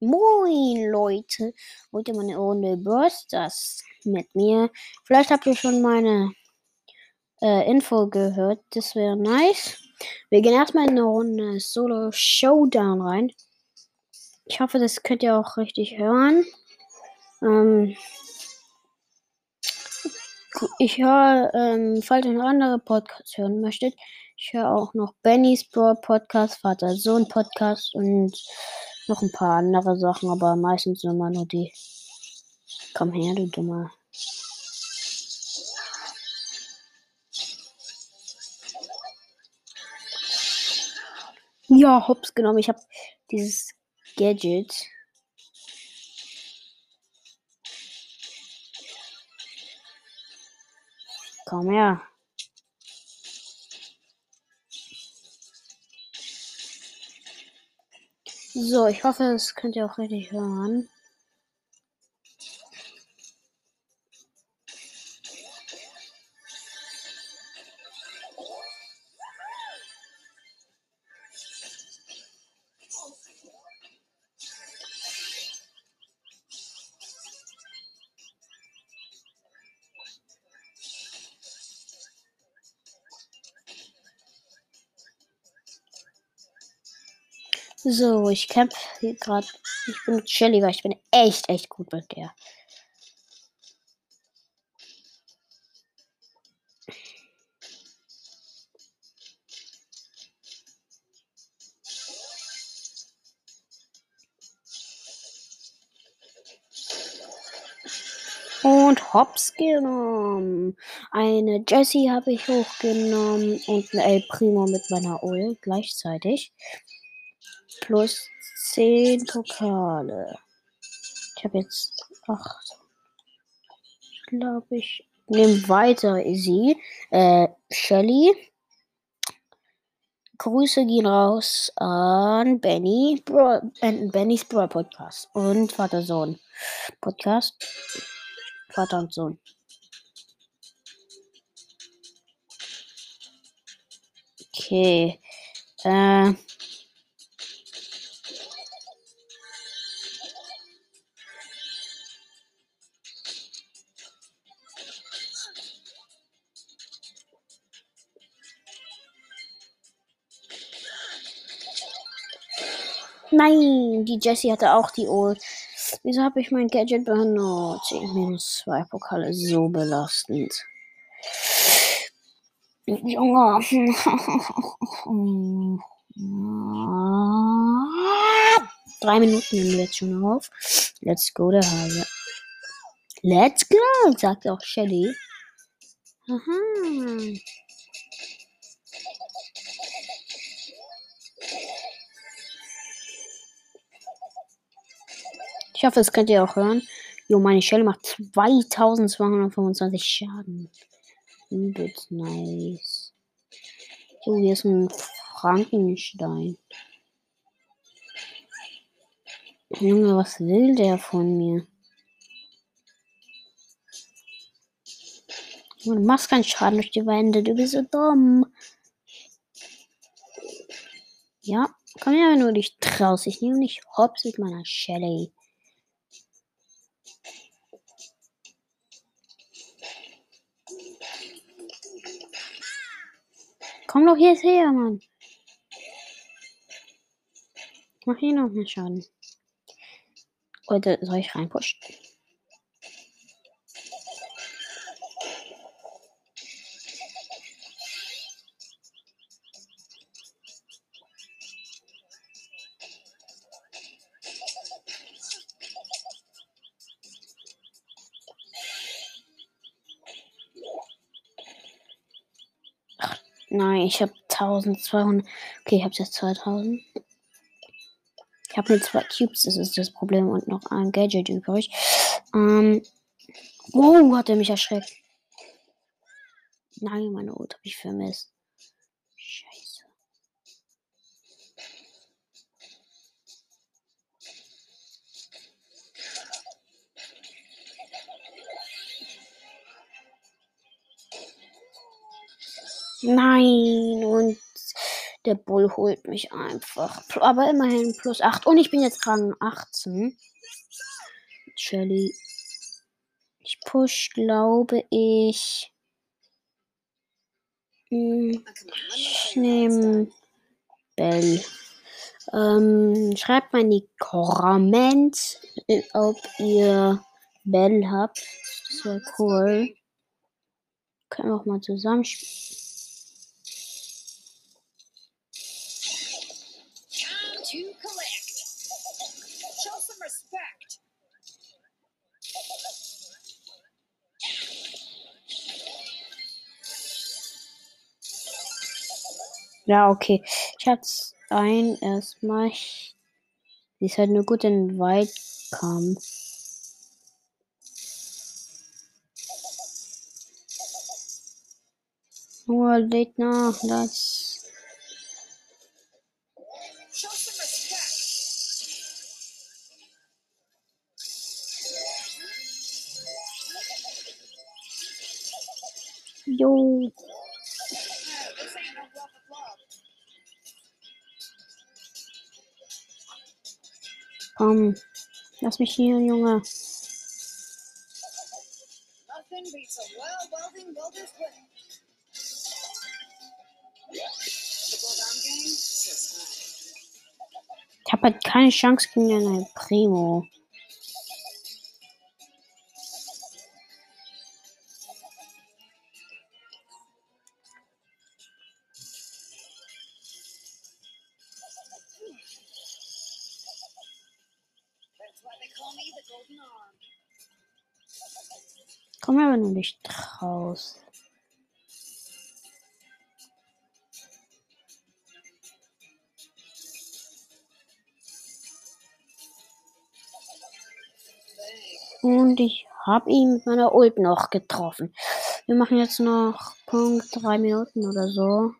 Moin Leute, heute mal eine Runde Bursters mit mir. Vielleicht habt ihr schon meine äh, Info gehört, das wäre nice. Wir gehen erstmal in eine Runde Solo Showdown rein. Ich hoffe, das könnt ihr auch richtig hören. Ähm, ich höre, ähm, falls ihr noch andere Podcasts hören möchtet, ich höre auch noch Bennys Bro Podcast, Vater-Sohn-Podcast und noch ein paar andere Sachen, aber meistens immer nur die. Komm her, du Dummer. Ja, hops genommen. Ich habe dieses Gadget. Komm her. So, ich hoffe, das könnt ihr auch richtig hören. So, ich kämpfe hier gerade. Ich bin Shelly, weil ich bin echt, echt gut mit der. Und Hops genommen. Eine Jessie habe ich hochgenommen und ein El Primo mit meiner Ul gleichzeitig plus 10 Pokale. Ich habe jetzt 8. Glaube ich. Nehme weiter sie. Äh, Shelly. Grüße gehen raus an Benny, Bro, ben, Bennys Bro Podcast und Vater Sohn Podcast. Vater und Sohn. Okay. Äh, Nein, die Jessie hatte auch die Ult. Wieso habe ich mein Gadget benutzt? Minus zwei Pokale, so belastend. Junge. Drei Minuten nehmen wir jetzt schon auf. Let's go, der Hase. Let's go, sagt auch Shelly. Aha. Ich hoffe, das könnt ihr auch hören. Jo, meine Shell macht 2225 Schaden. Übelst nice. So, hier ist ein Frankenstein. Junge, was will der von mir? Du machst keinen Schaden durch die Wände, du bist so dumm. Ja, komm her, wenn du dich traust. Ich nehme nicht hops mit meiner Shelly. Komm doch jetzt her, Mann. Ich mach hier noch einen Schaden. Oder soll ich reinpushen? Nein, ich habe 1200. Okay, ich habe jetzt 2000. Ich habe nur zwei Cubes, das ist das Problem. Und noch ein Gadget übrig. Ähm. Oh, hat er mich erschreckt. Nein, meine Ult habe ich vermisst. Nein, und Der Bull holt mich einfach. Aber immerhin plus 8. Und ich bin jetzt Rang 18. Shelly. Ich push, glaube ich. Hm, ich nehme Bell. Ähm, schreibt mal in die Comments, ob ihr Bell habt. Das wäre cool. Können wir auch mal zusammenspielen. Ja, okay. Ich hab's ein erstmal. Sie ist halt nur gut in Weitkampf. Nur lädt nach, das. Jo. Komm, lass mich hier, Junge. Ich habe halt keine Chance gegen einen Primo. Nicht raus. Und ich habe ihn mit meiner Ult noch getroffen. Wir machen jetzt noch Punkt drei Minuten oder so.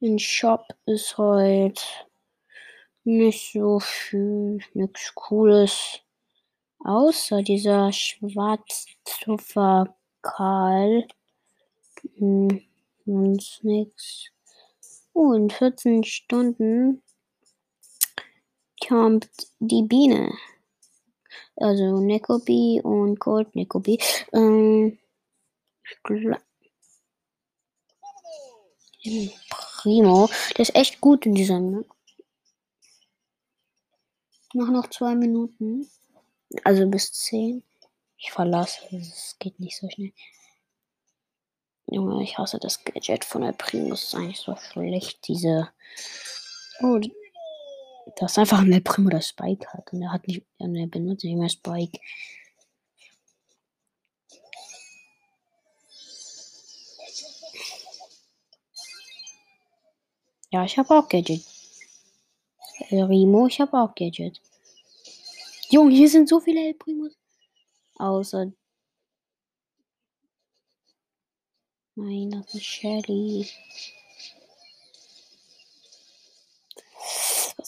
Im Shop ist heute nicht so viel, nichts Cooles. Außer dieser Schwarzzuffer Karl. Hm, sonst nichts. Oh, in 14 Stunden kommt die Biene. Also Nekobi und Gold Nekobi. Ähm, Primo. Der ist echt gut in dieser Map. Mach noch zwei Minuten. Also bis zehn. Ich verlasse. Es geht nicht so schnell. Junge, ich hasse das Gadget von der Primus. ist eigentlich so schlecht. Diese. Oh, das ist einfach ein Primo, der Spike hat. Und er hat nicht. Und er benutzt nicht mehr Spike. Ja, ich habe auch Gadget. Äh, Rimo, ich habe auch Gadget. Junge, hier sind so viele El Primos. Außer. Nein, das ist Shelly.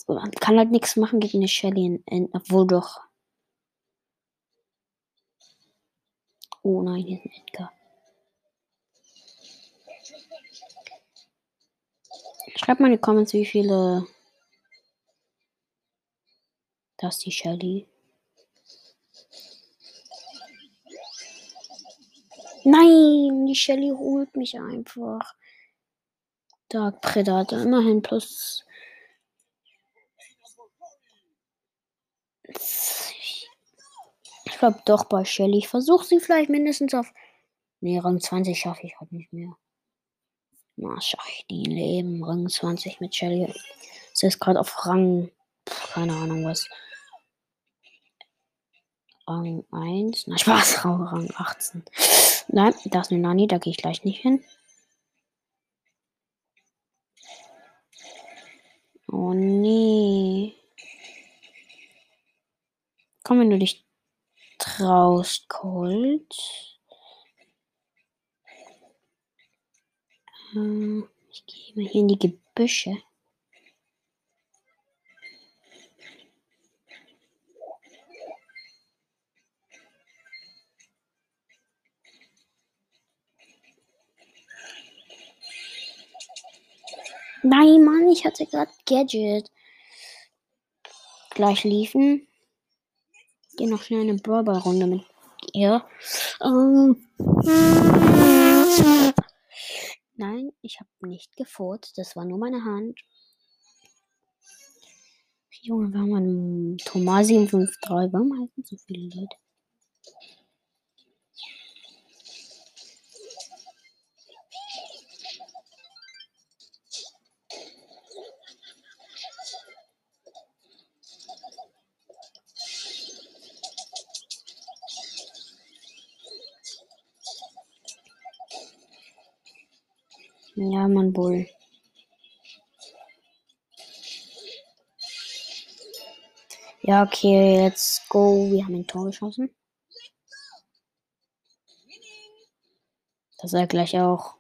Man kann halt nichts machen gegen eine Shelly, obwohl doch. Oh nein, hier ist ein Edgar. Schreibt mal in die Comments, wie viele. Das ist die Shelly. Nein, die Shelly holt mich einfach. Dark Predator, immerhin plus. Ich glaube doch bei Shelly. Ich versuche sie vielleicht mindestens auf. Nee, Rang 20 schaffe ich halt nicht mehr. Na, schaffe ich die Leben. Rang 20 mit Shelly. Es ist gerade auf Rang. Keine Ahnung was. Rang 1. Na, Spaß. Rang 18. Nein, da ist eine Nani. Da gehe ich gleich nicht hin. Oh nee. Komm, wenn du dich traust, Colt. Hm, ich gehe mal hier in die Gebüsche. Nein, Mann, ich hatte gerade Gadget. Gleich liefen. Geh noch schnell eine Burger-Runde mit ihr. Ähm. Nein, ich habe nicht gefurzt. Das war nur meine Hand. Junge, warum man Thomas 753? Warum halten so viele Leute? Ja, Mann, Bull. Ja, okay, let's go. Wir haben ein Tor geschossen. Das er gleich auch.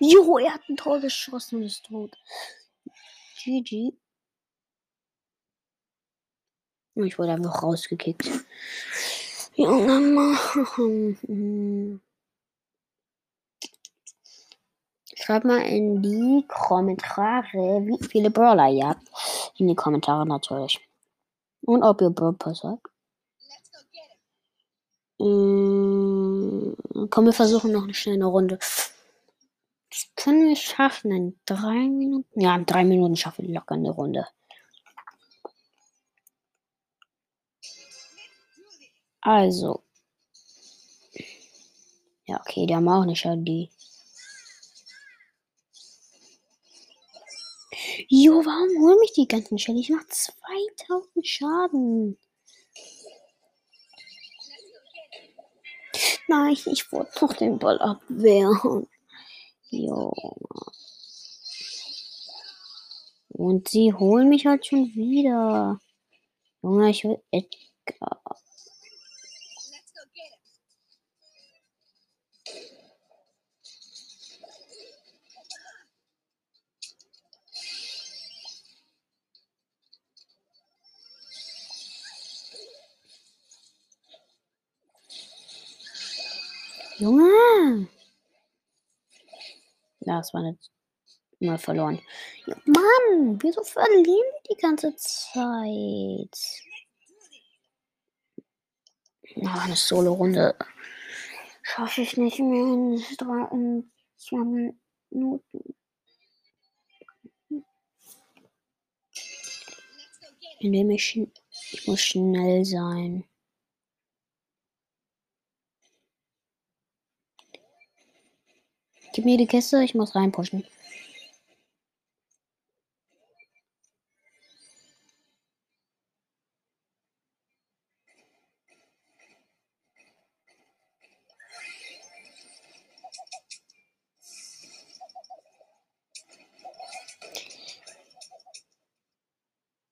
Jo, er hat ein Tor geschossen und ist tot. GG. Ich wurde einfach rausgekickt. Junge Mann. Schreibt mal in die Kommentare, wie viele Brawler ihr habt. In die Kommentare natürlich. Und ob ihr Brawl Pass habt. Ähm, komm, wir versuchen noch eine schnelle Runde. Das können wir schaffen in drei Minuten. Ja, in drei Minuten schaffen wir locker eine Runde. Also. Ja, okay, die haben auch eine Shelly. Jo, warum holen mich die ganzen Shelly? Ich mach 2000 Schaden. Nein, ich wollte doch den Ball abwehren. Jo. Und sie holen mich halt schon wieder. Junge, ich will Edgar. Junge! Ja, es war nicht mal verloren. Ja, Mann, wieso verlieren wir die ganze Zeit? Na, eine Solo-Runde schaffe ich nicht mehr in, drei, in zwei Minuten. Indem ich, ich muss schnell sein. Gib mir die Kiste, ich muss reinpushen.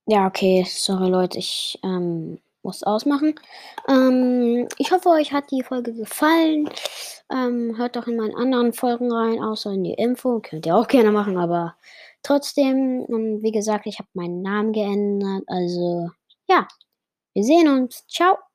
Ja, okay, sorry Leute, ich ähm, muss ausmachen. Ähm, ich hoffe, euch hat die Folge gefallen. Ähm, hört doch in meinen anderen Folgen rein, außer in die Info. Könnt ihr auch gerne machen, aber trotzdem, und wie gesagt, ich habe meinen Namen geändert. Also, ja, wir sehen uns. Ciao.